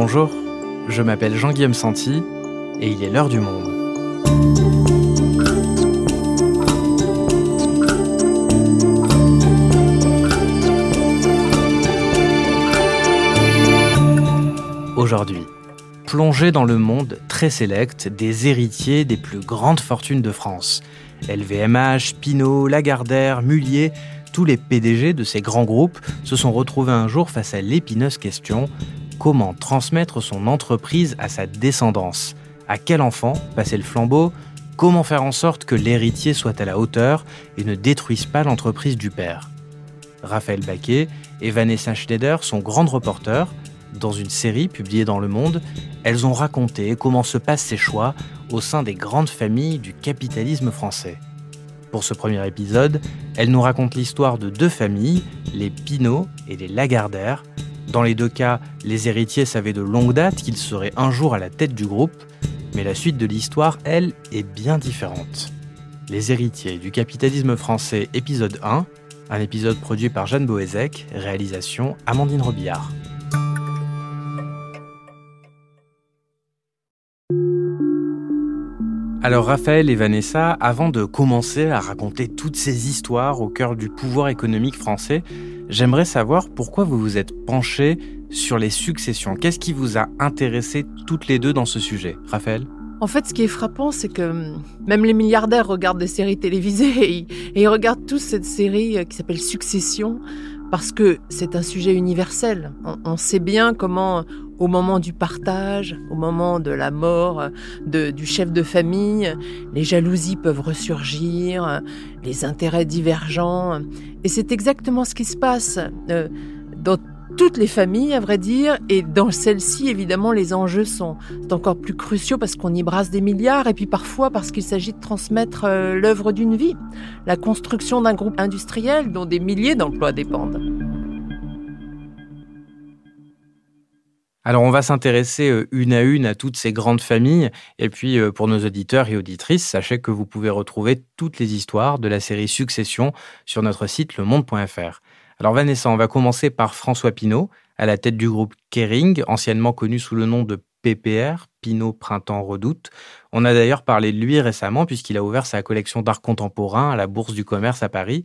Bonjour, je m'appelle Jean-Guillaume Santi et il est l'heure du monde. Aujourd'hui, plongez dans le monde très sélect des héritiers des plus grandes fortunes de France. LVMH, Pinault, Lagardère, Mullier, tous les PDG de ces grands groupes se sont retrouvés un jour face à l'épineuse question comment transmettre son entreprise à sa descendance À quel enfant passer le flambeau? Comment faire en sorte que l'héritier soit à la hauteur et ne détruise pas l'entreprise du père? Raphaël Baquet et Vanessa Schneider sont grandes reporters. Dans une série publiée dans Le Monde, elles ont raconté comment se passent ces choix au sein des grandes familles du capitalisme français. Pour ce premier épisode, elles nous racontent l'histoire de deux familles, les Pinault et les Lagardère, dans les deux cas, les héritiers savaient de longue date qu'ils seraient un jour à la tête du groupe, mais la suite de l'histoire, elle, est bien différente. Les héritiers du capitalisme français, épisode 1, un épisode produit par Jeanne Boézek, réalisation Amandine Robillard. Alors Raphaël et Vanessa, avant de commencer à raconter toutes ces histoires au cœur du pouvoir économique français, j'aimerais savoir pourquoi vous vous êtes penchés sur les successions. Qu'est-ce qui vous a intéressé toutes les deux dans ce sujet Raphaël? En fait, ce qui est frappant, c'est que hum, même les milliardaires regardent des séries télévisées et, ils regardent tous cette série euh, qui s'appelle Succession parce que c'est un sujet universel. On, sait bien comment, au moment du partage, au moment de la mort du chef de famille, les jalousies peuvent ressurgir, les intérêts divergents. Et c'est exactement ce qui se passe euh, dans toutes les familles, à vrai dire, et dans celle-ci, évidemment, les enjeux sont encore plus cruciaux parce qu'on y brasse des milliards, et puis parfois parce qu'il s'agit de transmettre euh, l'œuvre d'une vie, la construction d'un groupe industriel dont des milliers d'emplois dépendent. Alors on va s'intéresser euh, une à une à toutes ces grandes familles, et puis euh, pour nos auditeurs et auditrices, sachez que vous pouvez retrouver toutes les histoires de la série Succession sur notre site lemonde.fr. Alors Vanessa, on va commencer par François Pinault, à la tête du groupe Kering, anciennement connu sous le nom de PPR, Pinault Printemps Redoute. On a d'ailleurs parlé de lui récemment puisqu'il a ouvert sa collection d'art contemporain à la Bourse du Commerce à Paris.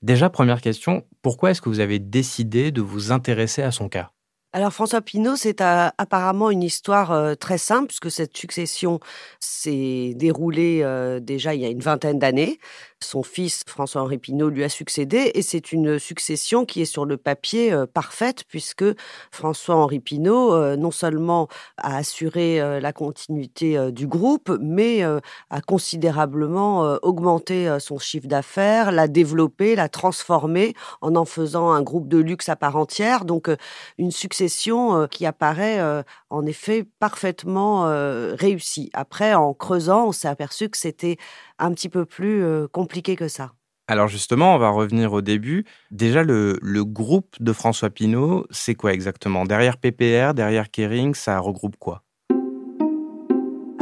Déjà, première question, pourquoi est-ce que vous avez décidé de vous intéresser à son cas? Alors François Pinault, c'est euh, apparemment une histoire euh, très simple, puisque cette succession s'est déroulée euh, déjà il y a une vingtaine d'années. Son fils, François-Henri Pinault, lui a succédé et c'est une succession qui est sur le papier parfaite puisque François-Henri Pinault non seulement a assuré la continuité du groupe, mais a considérablement augmenté son chiffre d'affaires, l'a développé, l'a transformé en en faisant un groupe de luxe à part entière. Donc une succession qui apparaît en effet parfaitement réussie. Après, en creusant, on s'est aperçu que c'était un petit peu plus compliqué que ça. Alors justement, on va revenir au début. Déjà, le, le groupe de François Pinault, c'est quoi exactement? Derrière PPR, derrière Kering, ça regroupe quoi?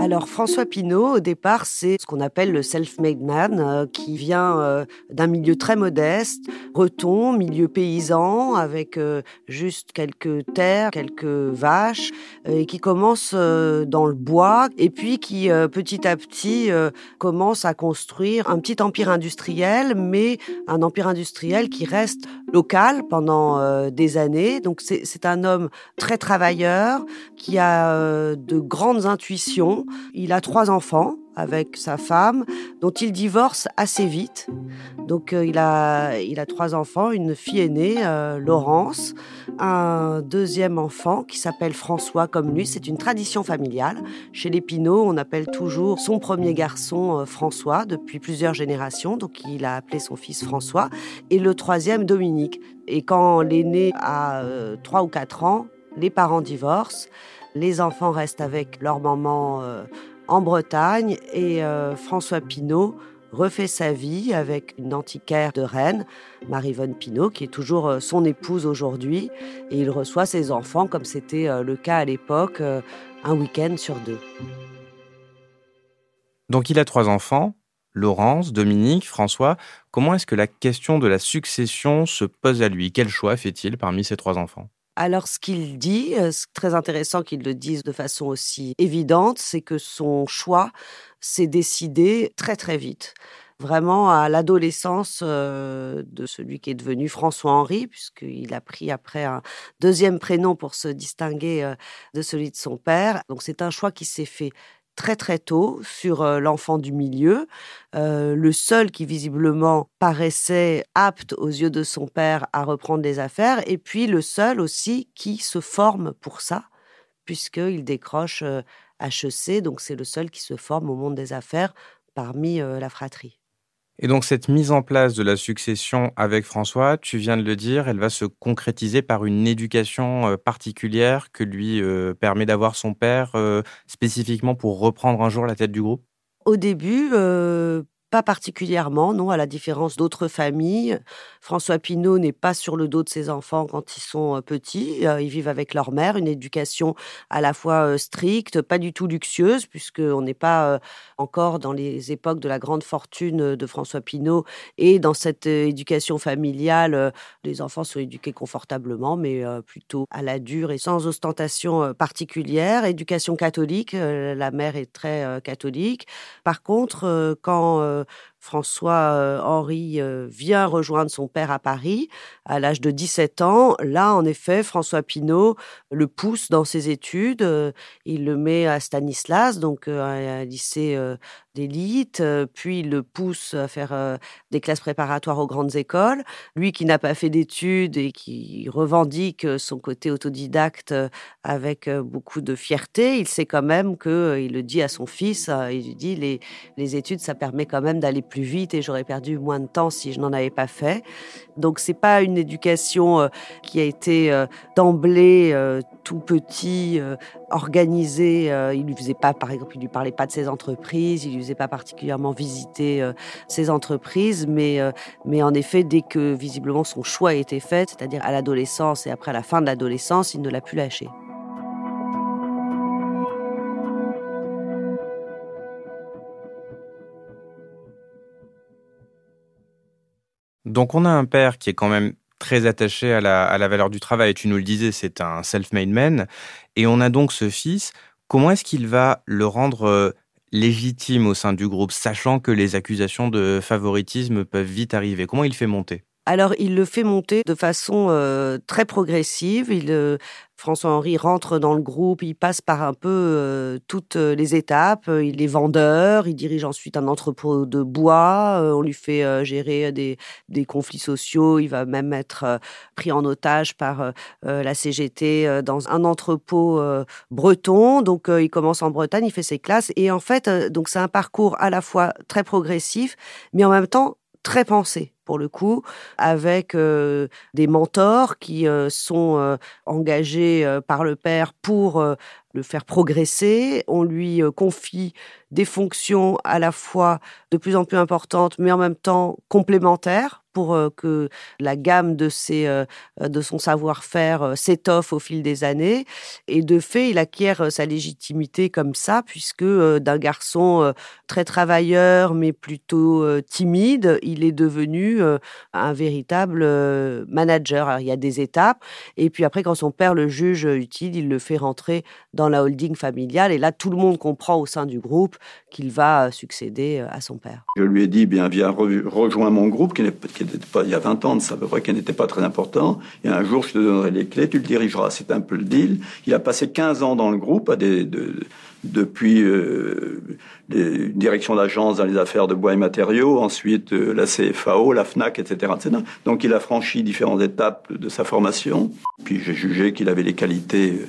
Alors François Pinault, au départ, c'est ce qu'on appelle le self-made man, euh, qui vient euh, d'un milieu très modeste, breton, milieu paysan, avec euh, juste quelques terres, quelques vaches, et qui commence dans le bois, et puis qui petit à petit commence à construire un petit empire industriel, mais un empire industriel qui reste local pendant des années. Donc c'est un homme très travailleur, qui a de grandes intuitions il a trois enfants avec sa femme, dont il divorce assez vite. Donc euh, il, a, il a trois enfants, une fille aînée, euh, Laurence, un deuxième enfant qui s'appelle François comme lui. C'est une tradition familiale. Chez les Pinault, on appelle toujours son premier garçon euh, François depuis plusieurs générations. Donc il a appelé son fils François. Et le troisième, Dominique. Et quand l'aîné a trois ou quatre ans, les parents divorcent. Les enfants restent avec leur maman euh, en Bretagne et euh, François Pinault refait sa vie avec une antiquaire de Rennes, Marie-Vonne Pinault, qui est toujours euh, son épouse aujourd'hui. Et il reçoit ses enfants, comme c'était le cas à l'époque, un week-end sur deux. Donc il a trois enfants, Laurence, Dominique, François. Comment est-ce que la question de la succession se pose à lui? Quel choix fait-il parmi ses trois enfants? Alors, ce qu'il dit, euh, c'est très intéressant qu'il le dise de façon aussi évidente, c'est que son choix s'est décidé très très vite vraiment à l'adolescence euh, de celui qui est devenu François-Henri, puisqu'il a pris après un deuxième prénom pour se distinguer euh, de celui de son père. Donc c'est un choix qui s'est fait très très tôt sur euh, l'enfant du milieu, le seul qui visiblement paraissait apte aux yeux de son père à reprendre les affaires, et puis le seul aussi qui se forme pour ça, puisqu'il décroche HEC, donc c'est le seul qui se forme au monde des affaires parmi la fratrie. Et donc cette mise en place de la succession avec François, tu viens de le dire, elle va se concrétiser par une éducation euh, particulière que lui euh, permet d'avoir son père euh, spécifiquement pour reprendre un jour la tête du groupe? Au début, pas particulièrement, non, à la différence d'autres familles. François Pinault n'est pas sur le dos de ses enfants quand ils sont euh, petits. Euh, ils vivent avec leur mère, une éducation à la fois euh, stricte, pas du tout luxueuse, puisqu'on n'est pas encore dans les époques de la grande fortune de François Pinault. Et dans cette éducation familiale, les enfants sont éduqués confortablement, mais plutôt à la dure et sans ostentation particulière. Éducation catholique, la mère est très catholique. Par contre, quand euh, François-Henri euh, vient rejoindre son père à Paris à l'âge de 17 ans. Là, en effet, François Pinault le pousse dans ses études. Euh, il le met à Stanislas, donc euh, un lycée d'élite, puis il le pousse à faire des classes préparatoires aux grandes écoles. Lui qui n'a pas fait d'études et qui revendique son côté autodidacte avec beaucoup de fierté, il sait quand même que, il le dit à son fils, il lui dit les, les études, ça permet quand même d'aller plus vite et j'aurais perdu moins de temps si je n'en avais pas fait. Donc c'est pas une éducation qui a été d'emblée tout petit, organisée. il lui faisait pas, par exemple, il lui parlait pas de ses entreprises, il lui faisait pas particulièrement visiter ses entreprises, mais mais en effet, dès que visiblement son choix a été fait, c'est-à-dire à l'adolescence et après à la fin de l'adolescence, il ne l'a plus lâché. Donc on a un père qui est quand même très attaché à la, valeur du travail. Tu nous le disais, c'est un self-made man. Et on a donc ce fils. Comment est-ce qu'il va le rendre euh, légitime au sein du groupe, sachant que les accusations de favoritisme peuvent vite arriver? Comment il fait monter? Alors, il le fait monter de façon euh, très progressive. Il, euh, François-Henri rentre dans le groupe, il passe par un peu euh, toutes les étapes. Il est vendeur, il dirige ensuite un entrepôt de bois. on lui fait gérer des, des, conflits sociaux. Il va même être pris en otage par la CGT dans un entrepôt breton. Donc, il commence en Bretagne, il fait ses classes. Et en fait, donc c'est un parcours à la fois très progressif, mais en même temps très pensé pour le coup, avec euh, des mentors qui euh, sont euh, engagés par le père pour le faire progresser. On lui confie des fonctions à la fois de plus en plus importantes, mais en même temps complémentaires pour que la gamme de, ses, de son savoir-faire s'étoffe au fil des années. Et de fait, il acquiert sa légitimité comme ça, puisque d'un garçon très travailleur, mais plutôt timide, il est devenu un véritable manager. Alors, il y a des étapes. Et puis après, quand son père le juge utile, il le fait rentrer dans la holding familiale. Et là, tout le monde comprend au sein du groupe qu'il va succéder à son père. Je lui ai dit, bien, viens, rejoins mon groupe, qui n'était pas, il y a 20 ans, ça à peu près, qui n'était pas très important. Et un jour, je te donnerai les clés, tu le dirigeras. C'est un peu le deal. Il a passé 15 ans dans le groupe, à des, depuis euh, une direction d'agence dans les affaires de bois et matériaux, ensuite euh, la CFAO, la FNAC, etc., etc. Donc il a franchi différentes étapes de sa formation. Puis j'ai jugé qu'il avait les qualités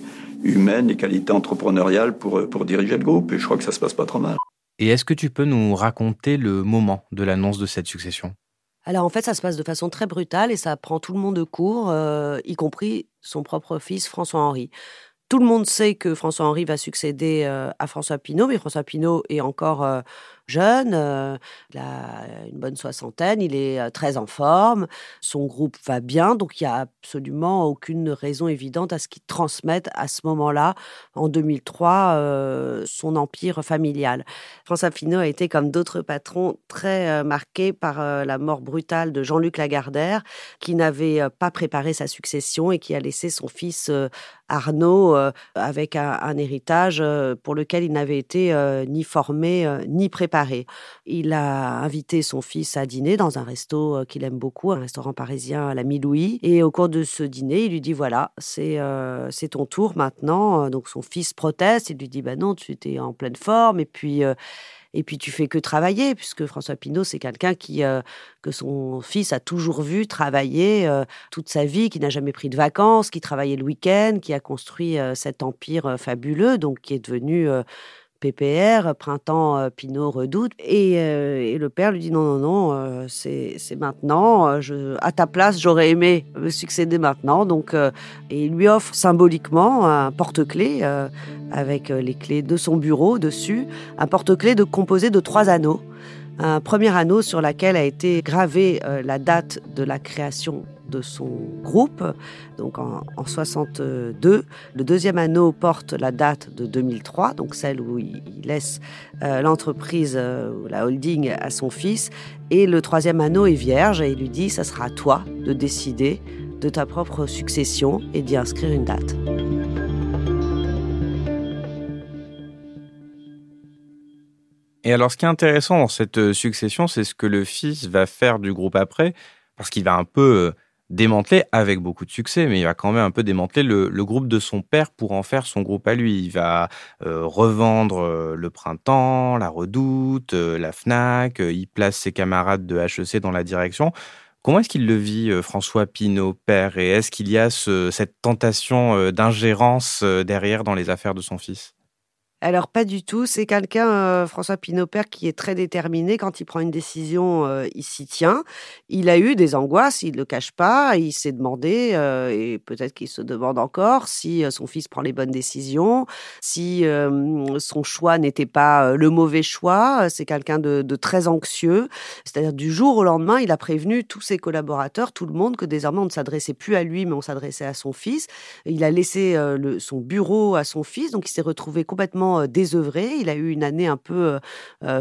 humaines, les qualités entrepreneuriales pour, pour diriger le groupe. Et je crois que ça se passe pas trop mal. Et est-ce que tu peux nous raconter le moment de l'annonce de cette succession? Alors en fait, ça se passe de façon très brutale et ça prend tout le monde de court, euh, y compris son propre fils François-Henri. Tout le monde sait que François-Henri va succéder euh, à François Pinault, mais François Pinault est encore euh, jeune, euh, il a une bonne soixantaine, il est euh, très en forme, son groupe va bien, donc il n'y a absolument aucune raison évidente à ce qu'il transmette à ce moment-là, en 2003, euh, son empire familial. François Pinault a été, comme d'autres patrons, très marqué par la mort brutale de Jean-Luc Lagardère, qui n'avait pas préparé sa succession et qui a laissé son fils Arnaud avec un, héritage pour lequel il n'avait été ni formé ni préparé. Il a invité son fils à dîner dans un resto qu'il aime beaucoup, un restaurant parisien à la Louis. Et au cours de ce dîner, il lui dit voilà, c'est c'est ton tour maintenant. Donc son fils proteste, il lui dit bah non, tu étais en pleine forme et puis et puis tu fais que travailler, puisque François Pinault, c'est quelqu'un euh, que son fils a toujours vu travailler euh, toute sa vie, qui n'a jamais pris de vacances, qui travaillait le week-end, qui a construit euh, cet empire fabuleux, donc qui est devenu PPR, Printemps, euh, Pinot, Redoute. Euh, et, le père lui dit non, non, non, euh, c'est maintenant. Je, à ta place, j'aurais aimé me succéder maintenant. Donc, et il lui offre symboliquement un porte-clés avec les clés de son bureau dessus, un porte-clés de, composé de trois anneaux. Un premier anneau sur lequel a été gravée la date de la création de son groupe, donc en, 62. Le deuxième anneau porte la date de 2003, donc celle où il, laisse euh, l'entreprise, euh, la holding, à son fils. Et le troisième anneau est vierge et il lui dit, ça sera à toi de décider de ta propre succession et d'y inscrire une date. Et alors, ce qui est intéressant dans cette euh, succession, c'est ce que le fils va faire du groupe après, parce qu'il va un peu démanteler avec beaucoup de succès, mais il va quand même un peu démanteler le, groupe de son père pour en faire son groupe à lui. Il va euh, revendre euh, le printemps, la redoute, euh, la FNAC, il place ses camarades de HEC dans la direction. Comment est-ce qu'il le vit, François Pinault, père, et est-ce qu'il y a cette tentation d'ingérence derrière dans les affaires de son fils? Alors pas du tout, c'est quelqu'un, euh, François Pinopère, qui est très déterminé. Quand il prend une décision, euh, il s'y tient. Il a eu des angoisses, il ne le cache pas. Il s'est demandé, euh, et peut-être qu'il se demande encore, si son fils prend les bonnes décisions, si son choix n'était pas le mauvais choix. C'est quelqu'un de, très anxieux. C'est-à-dire du jour au lendemain, il a prévenu tous ses collaborateurs, tout le monde, que désormais on ne s'adressait plus à lui, mais on s'adressait à son fils. Il a laissé son bureau à son fils, donc il s'est retrouvé complètement désœuvré. Il a eu une année un peu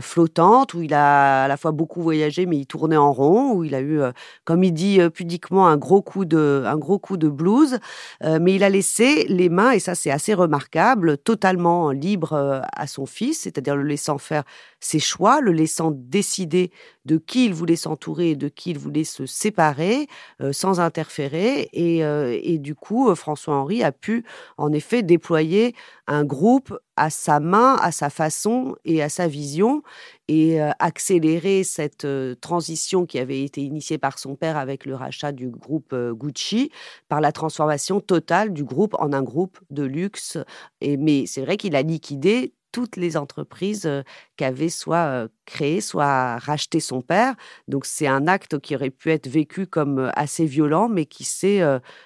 flottante où il a à la fois beaucoup voyagé, mais il tournait en rond, où il a eu, comme il dit pudiquement, un gros coup de, un gros coup de blues. mais il a laissé les mains, et ça c'est assez remarquable, totalement libre à son fils, c'est-à-dire le laissant faire ses choix, le laissant décider de qui il voulait s'entourer et de qui il voulait se séparer sans interférer. Et, et du coup, François-Henri a pu en effet déployer un groupe à sa main, à sa façon et à sa vision, et euh, accélérer cette euh, transition qui avait été initiée par son père avec le rachat du groupe euh, Gucci, par la transformation totale du groupe en un groupe de luxe. Et, mais c'est vrai qu'il a liquidé toutes les entreprises qu'avait soit créé, soit racheté son père. Donc c'est un acte qui aurait pu être vécu comme assez violent, mais qui s'est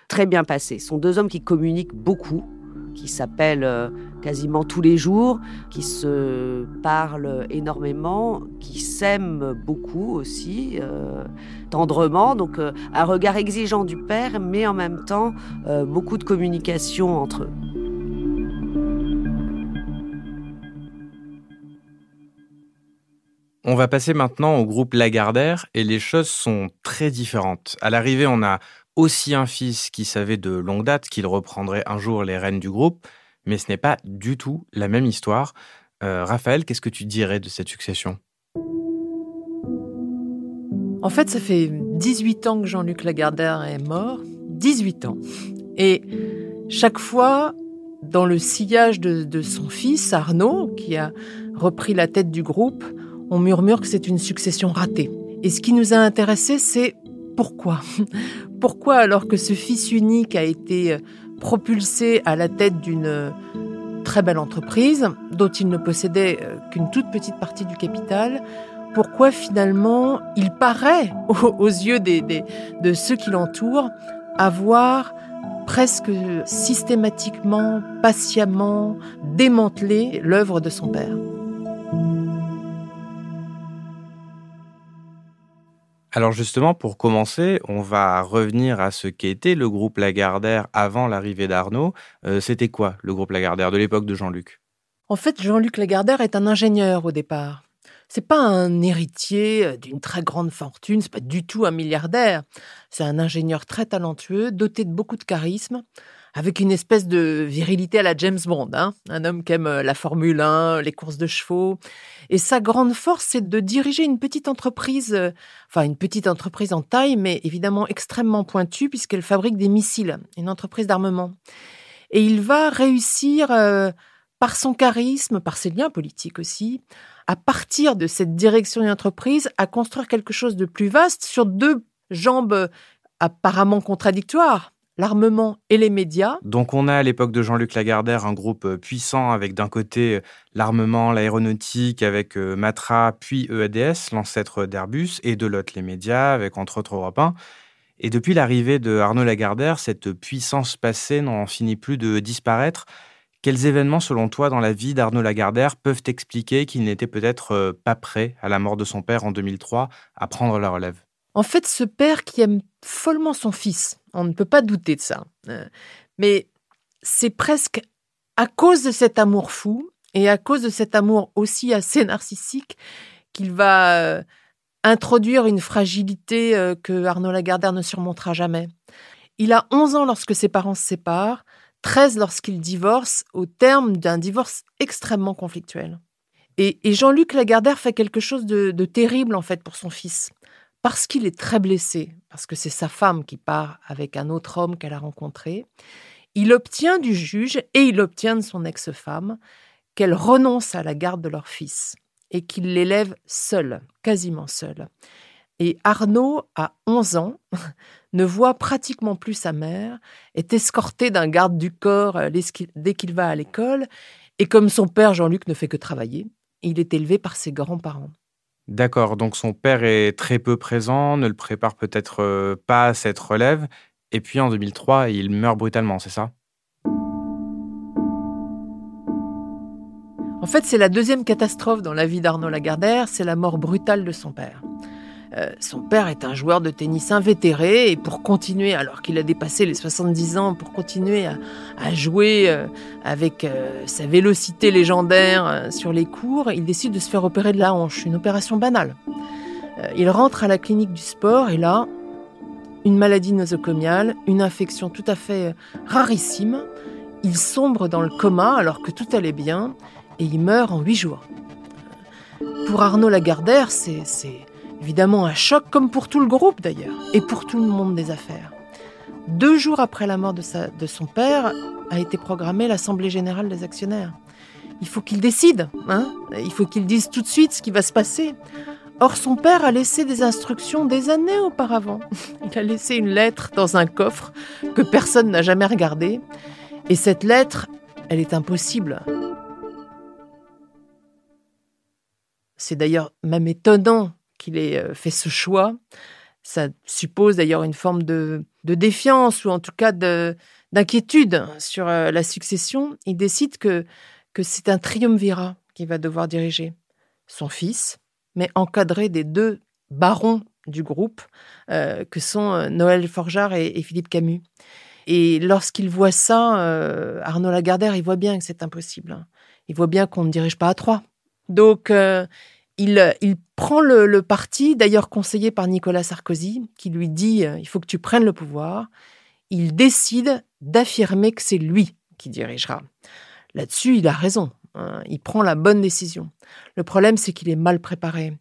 très bien passé. Ce sont deux hommes qui communiquent beaucoup, qui s'appellent euh, quasiment tous les jours, qui se parlent énormément, qui s'aiment beaucoup aussi, euh, tendrement. Donc euh, un regard exigeant du père, mais en même temps beaucoup de communication entre eux. On va passer maintenant au groupe Lagardère et les choses sont très différentes. À l'arrivée, on a aussi un fils qui savait de longue date qu'il reprendrait un jour les rênes du groupe, mais ce n'est pas du tout la même histoire. Euh, Raphaël, qu'est-ce que tu dirais de cette succession? En fait, ça fait 18 ans que Jean-Luc Lagardère est mort. 18 ans. Et chaque fois, dans le sillage de, de son fils, Arnaud, qui a repris la tête du groupe, on murmure que c'est une succession ratée. Et ce qui nous a intéressé, c'est pourquoi Pourquoi alors que ce fils unique a été euh, propulsé à la tête d'une euh, très belle entreprise dont il ne possédait euh, qu'une toute petite partie du capital, pourquoi finalement il paraît aux, yeux de ceux qui l'entourent avoir presque systématiquement, patiemment démantelé l'œuvre de son père? Alors justement, pour commencer, on va revenir à ce qu'était le groupe Lagardère avant l'arrivée d'Arnaud. Euh, c'était quoi le groupe Lagardère de l'époque de Jean-Luc? En fait, Jean-Luc Lagardère est un ingénieur au départ. C'est pas un héritier euh, d'une très grande fortune, c'est pas du tout un milliardaire. C'est un ingénieur très talentueux, doté de beaucoup de charisme, avec une espèce de virilité à la James Bond. Hein. un homme qui aime euh, la Formule 1, les courses de chevaux. Et sa grande force, c'est de diriger une petite entreprise, euh, enfin une petite entreprise en taille, mais évidemment extrêmement pointue, puisqu'elle fabrique des missiles, une entreprise d'armement. Et il va réussir, par son charisme, par ses liens politiques aussi, à partir de cette direction d'entreprise, à construire quelque chose de plus vaste sur deux jambes apparemment contradictoires l'armement et les médias. Donc on a à l'époque de Jean-Luc Lagardère un groupe euh, puissant avec d'un côté euh, l'armement, l'aéronautique avec euh, Matra, puis EADS, l'ancêtre d'Airbus, et de l'autre les médias avec entre autres Europe 1. Et depuis l'arrivée de Arnaud Lagardère, cette puissance passée n'en finit plus de disparaître. Quels événements, selon toi, dans la vie d'Arnaud Lagardère peuvent expliquer qu'il n'était peut-être pas prêt, à la mort de son père en 2003, à prendre la relève? En fait, ce père qui aime follement son fils, on ne peut pas douter de ça. Euh, mais c'est presque à cause de cet amour fou et à cause de cet amour aussi assez narcissique qu'il va euh, introduire une fragilité que Arnaud Lagardère ne surmontera jamais. Il a 11 ans lorsque ses parents se séparent. 13 lorsqu'il divorce, au terme d'un divorce extrêmement conflictuel. Et, Jean-Luc Lagardère fait quelque chose de, terrible en fait pour son fils, parce qu'il est très blessé, parce que c'est sa femme qui part avec un autre homme qu'elle a rencontré. Il obtient du juge et il obtient de son ex-femme qu'elle renonce à la garde de leur fils et qu'il l'élève seul, quasiment seul. Et Arnaud a 11 ans, ne voit pratiquement plus sa mère, est escorté d'un garde du corps euh, dès qu'il va à l'école, et comme son père Jean-Luc ne fait que travailler, il est élevé par ses grands-parents. D'accord, donc son père est très peu présent, ne le prépare peut-être euh, pas à cette relève, et puis en 2003, il meurt brutalement, c'est ça? En fait, c'est la deuxième catastrophe dans la vie d'Arnaud Lagardère, c'est la mort brutale de son père. Euh, son père est un joueur de tennis invétéré et pour continuer, alors qu'il a dépassé les 70 ans, pour continuer à, jouer euh, avec euh, sa vélocité légendaire sur les cours, il décide de se faire opérer de la hanche, une opération banale. il rentre à la clinique du sport et là, une maladie nosocomiale, une infection tout à fait rarissime. Il sombre dans le coma alors que tout allait bien et il meurt en huit jours. Pour Arnaud Lagardère, c'est Évidemment un choc, comme pour tout le groupe d'ailleurs, et pour tout le monde des affaires. Deux jours après la mort de, son père, a été programmée l'Assemblée générale des actionnaires. Il faut qu'il décide, hein il faut qu'il dise tout de suite ce qui va se passer. Or, son père a laissé des instructions des années auparavant. Il a laissé une lettre dans un coffre que personne n'a jamais regardé. Et cette lettre, elle est impossible. C'est d'ailleurs même étonnant qu'il ait euh, fait ce choix. Ça suppose d'ailleurs une forme de, défiance ou en tout cas d'inquiétude sur euh, la succession. Il décide que, que c'est un triumvirat qu'il va devoir diriger. Son fils, mais encadré des deux barons du groupe, euh, que sont Noël Forgeard et, Philippe Camus. Et lorsqu'il voit ça, Arnaud Lagardère, il voit bien que c'est impossible. Il voit bien qu'on ne dirige pas à trois. Donc, il, prend le, parti, d'ailleurs conseillé par Nicolas Sarkozy, qui lui dit euh, il faut que tu prennes le pouvoir. Il décide d'affirmer que c'est lui qui dirigera. Là-dessus, il a raison. Hein, il prend la bonne décision. Le problème, c'est qu'il est mal préparé.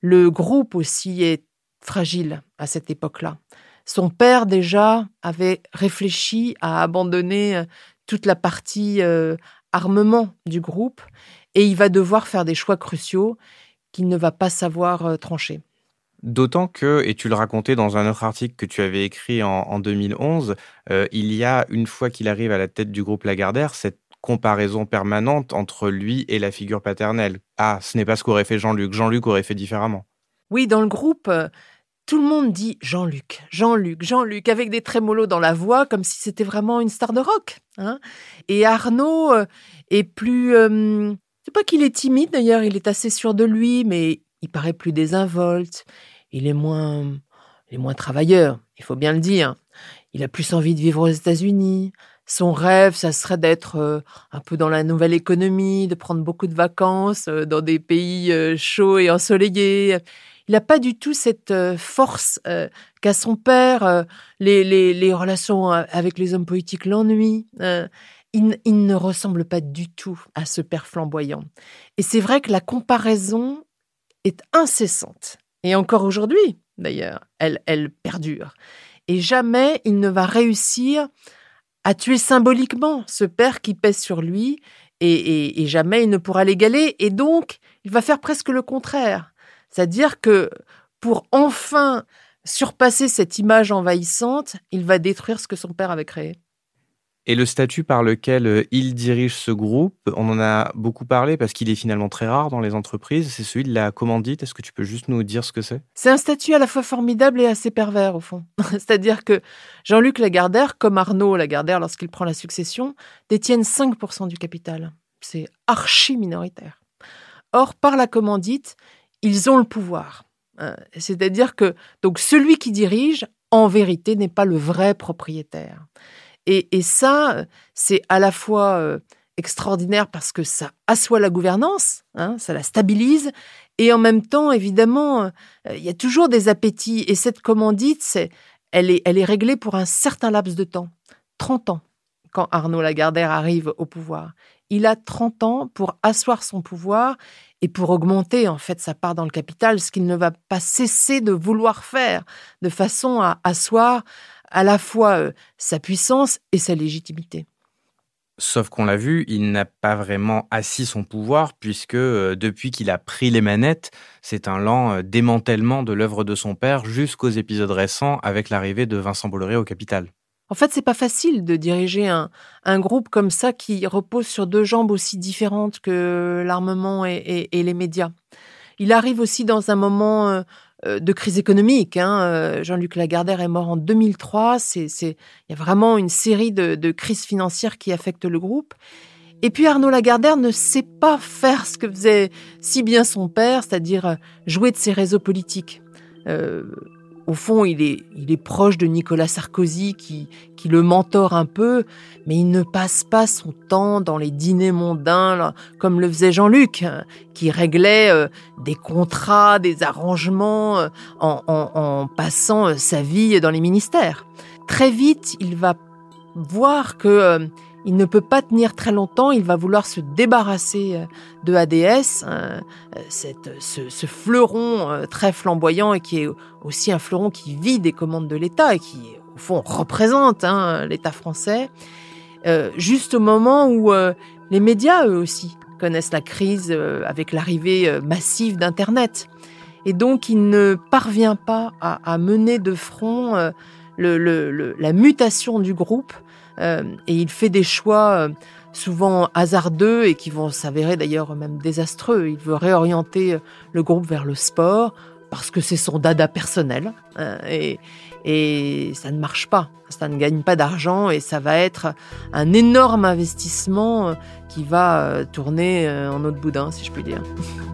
Le groupe aussi est fragile à cette époque-là. Son père déjà avait réfléchi à abandonner euh, toute la partie euh, armement du groupe et il va devoir faire des choix cruciaux qu'il ne va pas savoir euh, trancher. D'autant que, et tu le racontais dans un autre article que tu avais écrit en, 2011, euh, il y a, une fois qu'il arrive à la tête du groupe Lagardère, cette comparaison permanente entre lui et la figure paternelle. Ah, ce n'est pas ce qu'aurait fait Jean-Luc. Jean-Luc aurait fait différemment. Oui, dans le groupe, euh, tout le monde dit Jean-Luc, Jean-Luc, Jean-Luc, avec des trémolos dans la voix, comme si c'était vraiment une star de rock. Hein. et Arnaud est plus c'est pas qu'il est timide d'ailleurs, il est assez sûr de lui, mais il paraît plus désinvolte. il est moins, il est moins travailleur, il faut bien le dire. Il a plus envie de vivre aux États-Unis. Son rêve, ça serait d'être euh, un peu dans la nouvelle économie, de prendre beaucoup de vacances euh, dans des pays euh, chauds et ensoleillés. Il n'a pas du tout cette force qu'a son père. Les, les, relations avec les hommes politiques l'ennuient. Il, ne ressemble pas du tout à ce père flamboyant. Et c'est vrai que la comparaison est incessante. Et encore aujourd'hui, d'ailleurs, elle, elle perdure. Et jamais il ne va réussir à tuer symboliquement ce père qui pèse sur lui, et, jamais il ne pourra l'égaler, et donc il va faire presque le contraire. C'est-à-dire que pour enfin surpasser cette image envahissante, il va détruire ce que son père avait créé. Et le statut par lequel euh, il dirige ce groupe, on en a beaucoup parlé parce qu'il est finalement très rare dans les entreprises, c'est celui de la commandite. Est-ce que tu peux juste nous dire ce que c'est? C'est un statut à la fois formidable et assez pervers au fond. C'est-à-dire que Jean-Luc Lagardère, comme Arnaud Lagardère lorsqu'il prend la succession, détiennent 5% du capital. C'est archi minoritaire. Or, par la commandite, ils ont le pouvoir. Euh, c'est-à-dire que donc celui qui dirige, en vérité, n'est pas le vrai propriétaire. Et, ça, c'est à la fois euh, extraordinaire parce que ça assoit la gouvernance, hein, ça la stabilise, et en même temps, évidemment, euh, il y a toujours des appétits. Et cette commandite, elle, est, elle est réglée pour un certain laps de temps, 30 ans, quand Arnaud Lagardère arrive au pouvoir. Il a 30 ans pour asseoir son pouvoir et pour augmenter en fait sa part dans le capital, ce qu'il ne va pas cesser de vouloir faire, de façon à asseoir à la fois euh, sa puissance et sa légitimité. Sauf qu'on l'a vu, il n'a pas vraiment assis son pouvoir, puisque euh, depuis qu'il a pris les manettes, c'est un lent euh, démantèlement de l'œuvre de son père jusqu'aux épisodes récents avec l'arrivée de Vincent Bolloré au capital. En fait, c'est pas facile de diriger un, groupe comme ça qui repose sur deux jambes aussi différentes que l'armement et, les médias. Il arrive aussi dans un moment euh, de crise économique. Hein. Euh, Jean-Luc Lagardère est mort en 2003. C'est, il y a vraiment une série de, crises financières qui affectent le groupe. Et puis Arnaud Lagardère ne sait pas faire ce que faisait si bien son père, c'est-à-dire euh, jouer de ses réseaux politiques. Au fond, il est, il est proche de Nicolas Sarkozy qui, qui le mentore un peu, mais il ne passe pas son temps dans les dîners mondains comme le faisait Jean-Luc, qui réglait euh, des contrats, des arrangements euh, en, en, passant euh, sa vie dans les ministères. Très vite, il va voir que il ne peut pas tenir très longtemps, il va vouloir se débarrasser euh, de ADS, euh, ce, fleuron euh, très flamboyant et qui est aussi un fleuron qui vit des commandes de l'État et qui, au fond, représente hein, l'État français, juste au moment où les médias, eux aussi, connaissent la crise avec l'arrivée massive d'Internet. Et donc, il ne parvient pas à, mener de front la mutation du groupe euh, et il fait des choix euh, souvent hasardeux et qui vont s'avérer d'ailleurs même désastreux. Il veut réorienter euh, le groupe vers le sport parce que c'est son dada personnel et, et ça ne marche pas. Ça ne gagne pas d'argent et ça va être un énorme investissement qui va tourner en eau de boudin, si je puis dire.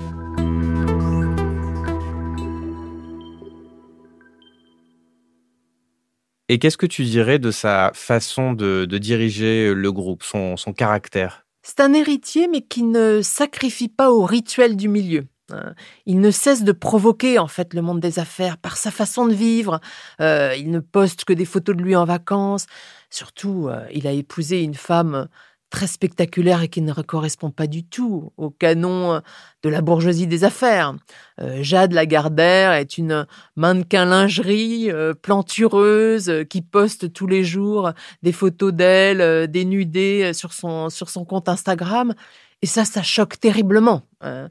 Et qu'est-ce que tu dirais de sa façon de, diriger le groupe, son, caractère? C'est un héritier, mais qui ne sacrifie pas au rituel du milieu. Hein. Il ne cesse de provoquer en fait le monde des affaires par sa façon de vivre. Euh, il ne poste que des photos de lui en vacances. Surtout, euh, il a épousé une femme très spectaculaire et qui ne correspond pas du tout au canon euh, de la bourgeoisie des affaires. Euh, Jade Lagardère est une mannequin lingerie euh, plantureuse qui poste tous les jours des photos d'elle dénudée sur son, sur son compte Instagram. Et ça, ça choque terriblement. Hein.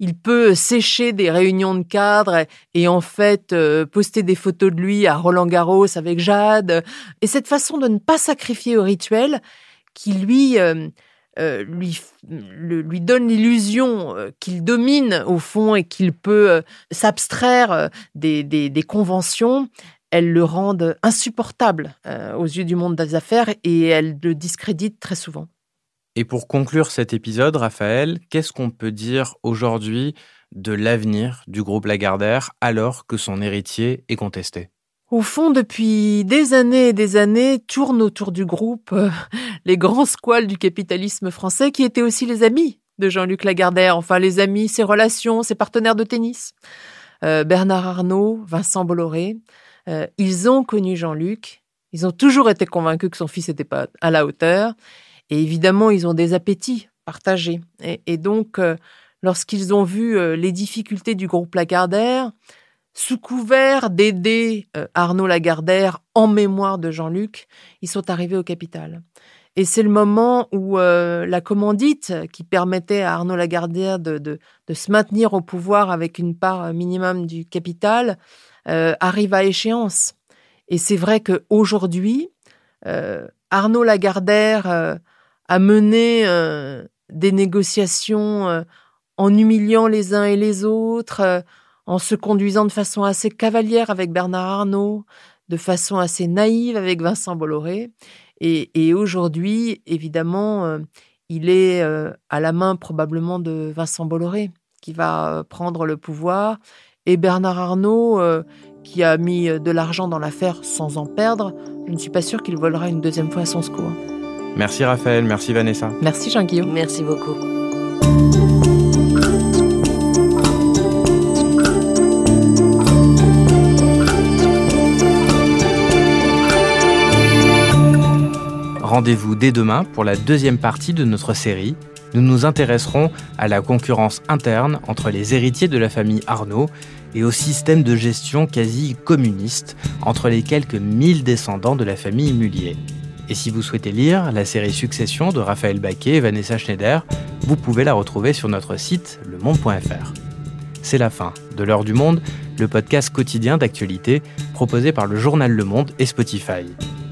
il peut sécher des réunions de cadres et, en fait poster des photos de lui à Roland Garros avec Jade. Et cette façon de ne pas sacrifier au rituel, qui lui, euh, euh, lui, lui donne l'illusion euh, qu'il domine au fond et qu'il peut s'abstraire des, des, conventions, elles le rendent insupportable aux yeux du monde des affaires et elles le discréditent très souvent. Et pour conclure cet épisode, Raphaël, qu'est-ce qu'on peut dire aujourd'hui de l'avenir du groupe Lagardère alors que son héritier est contesté? Au fond, depuis des années et des années, tournent autour du groupe euh, les grands squales du capitalisme français qui étaient aussi les amis de Jean-Luc Lagardère, enfin les amis, ses relations, ses partenaires de tennis. Euh, Bernard Arnault, Vincent Bolloré, euh, ils ont connu Jean-Luc, ils ont toujours été convaincus que son fils n'était pas à la hauteur, et évidemment, ils ont des appétits partagés. Et, donc, euh, lorsqu'ils ont vu euh, les difficultés du groupe Lagardère, sous couvert d'aider euh, Arnaud Lagardère en mémoire de Jean-Luc, ils sont arrivés au capital. Et c'est le moment où la commandite, qui permettait à Arnaud Lagardère de, se maintenir au pouvoir avec une part minimum du capital, arrive à échéance. Et c'est vrai qu'aujourd'hui, Arnaud Lagardère mener euh, des négociations euh, en humiliant les uns et les autres, euh, en se conduisant de façon assez cavalière avec Bernard Arnault, de façon assez naïve avec Vincent Bolloré. Et, aujourd'hui, évidemment, il est à la main probablement de Vincent Bolloré qui va prendre le pouvoir. Et Bernard Arnault, qui a mis de l'argent dans l'affaire sans en perdre, je ne suis pas sûre qu'il volera une deuxième fois son secours. Merci Raphaël, merci Vanessa. Merci Jean-Guillaume. Merci beaucoup. Rendez-vous dès demain pour la deuxième partie de notre série. Nous nous intéresserons à la concurrence interne entre les héritiers de la famille Arnaud et au système de gestion quasi communiste entre les quelques mille descendants de la famille Mullier. Et si vous souhaitez lire la série Succession de Raphaël Baquet et Vanessa Schneider, vous pouvez la retrouver sur notre site lemonde.fr. C'est la fin de L'heure du monde, le podcast quotidien d'actualité proposé par le journal Le Monde et Spotify.